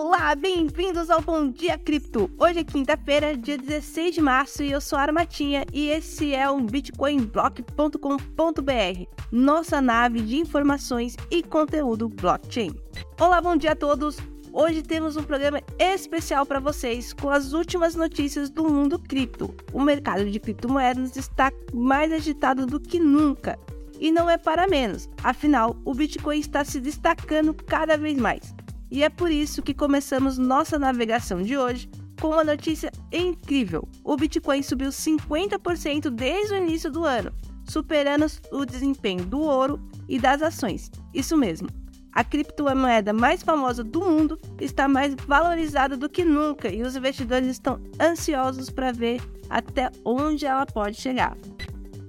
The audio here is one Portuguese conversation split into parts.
Olá, bem-vindos ao Bom Dia Cripto. Hoje é quinta-feira, dia 16 de março, e eu sou a Armatinha e esse é o bitcoinblock.com.br, nossa nave de informações e conteúdo blockchain. Olá, bom dia a todos. Hoje temos um programa especial para vocês com as últimas notícias do mundo cripto. O mercado de criptomoedas está mais agitado do que nunca. E não é para menos, afinal, o Bitcoin está se destacando cada vez mais. E é por isso que começamos nossa navegação de hoje com uma notícia incrível. O Bitcoin subiu 50% desde o início do ano, superando o desempenho do ouro e das ações. Isso mesmo. A criptomoeda mais famosa do mundo está mais valorizada do que nunca e os investidores estão ansiosos para ver até onde ela pode chegar.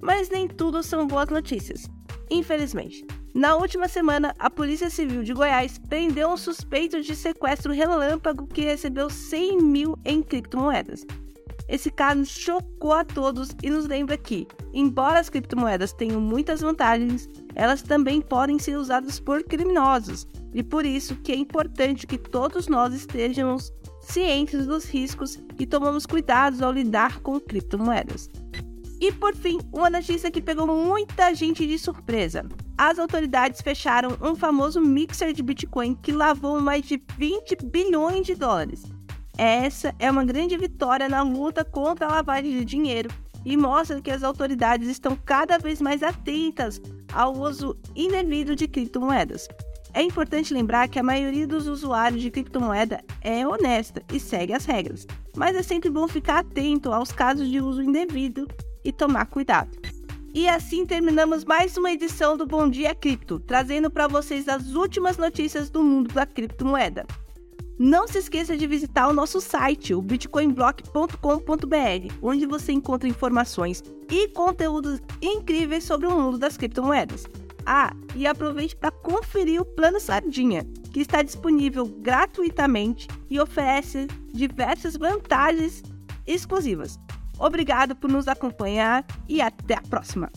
Mas nem tudo são boas notícias, infelizmente. Na última semana, a Polícia Civil de Goiás prendeu um suspeito de sequestro relâmpago que recebeu 100 mil em criptomoedas. Esse caso chocou a todos e nos lembra que, embora as criptomoedas tenham muitas vantagens, elas também podem ser usadas por criminosos, e por isso que é importante que todos nós estejamos cientes dos riscos e tomamos cuidados ao lidar com criptomoedas. E por fim, uma notícia que pegou muita gente de surpresa. As autoridades fecharam um famoso mixer de Bitcoin que lavou mais de 20 bilhões de dólares. Essa é uma grande vitória na luta contra a lavagem de dinheiro e mostra que as autoridades estão cada vez mais atentas ao uso indevido de criptomoedas. É importante lembrar que a maioria dos usuários de criptomoeda é honesta e segue as regras, mas é sempre bom ficar atento aos casos de uso indevido e tomar cuidado. E assim terminamos mais uma edição do Bom Dia Cripto, trazendo para vocês as últimas notícias do mundo da criptomoeda. Não se esqueça de visitar o nosso site, o bitcoinblock.com.br, onde você encontra informações e conteúdos incríveis sobre o mundo das criptomoedas. Ah, e aproveite para conferir o Plano Sardinha, que está disponível gratuitamente e oferece diversas vantagens exclusivas. Obrigado por nos acompanhar e até a próxima!